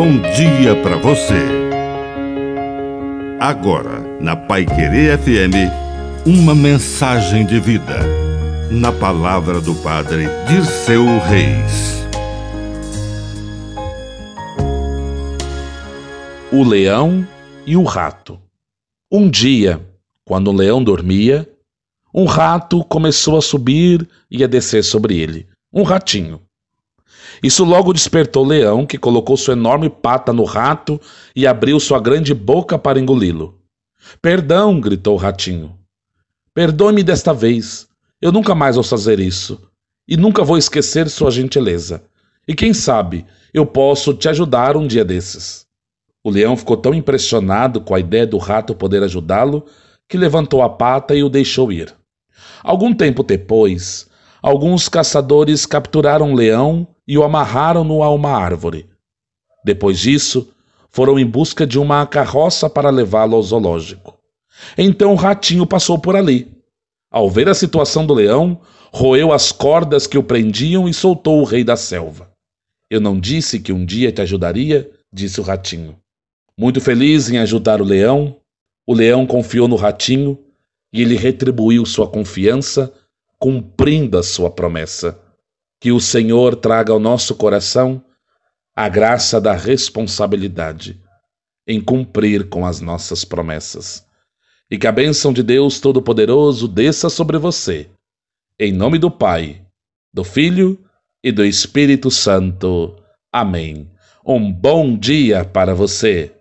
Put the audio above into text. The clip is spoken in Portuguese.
bom dia para você. Agora, na Pai Querer FM, uma mensagem de vida. Na palavra do Padre de seu Reis. O leão e o rato. Um dia, quando o leão dormia, um rato começou a subir e a descer sobre ele. Um ratinho. Isso logo despertou o leão, que colocou sua enorme pata no rato e abriu sua grande boca para engoli-lo. Perdão, gritou o ratinho. Perdoe-me desta vez. Eu nunca mais vou fazer isso. E nunca vou esquecer sua gentileza. E quem sabe, eu posso te ajudar um dia desses. O leão ficou tão impressionado com a ideia do rato poder ajudá-lo que levantou a pata e o deixou ir. Algum tempo depois, alguns caçadores capturaram um leão e o amarraram-no a uma árvore. Depois disso, foram em busca de uma carroça para levá-lo ao zoológico. Então o ratinho passou por ali. Ao ver a situação do leão, roeu as cordas que o prendiam e soltou o rei da selva. Eu não disse que um dia te ajudaria? disse o ratinho. Muito feliz em ajudar o leão, o leão confiou no ratinho e ele retribuiu sua confiança, cumprindo a sua promessa. Que o Senhor traga ao nosso coração a graça da responsabilidade em cumprir com as nossas promessas. E que a bênção de Deus Todo-Poderoso desça sobre você. Em nome do Pai, do Filho e do Espírito Santo. Amém. Um bom dia para você.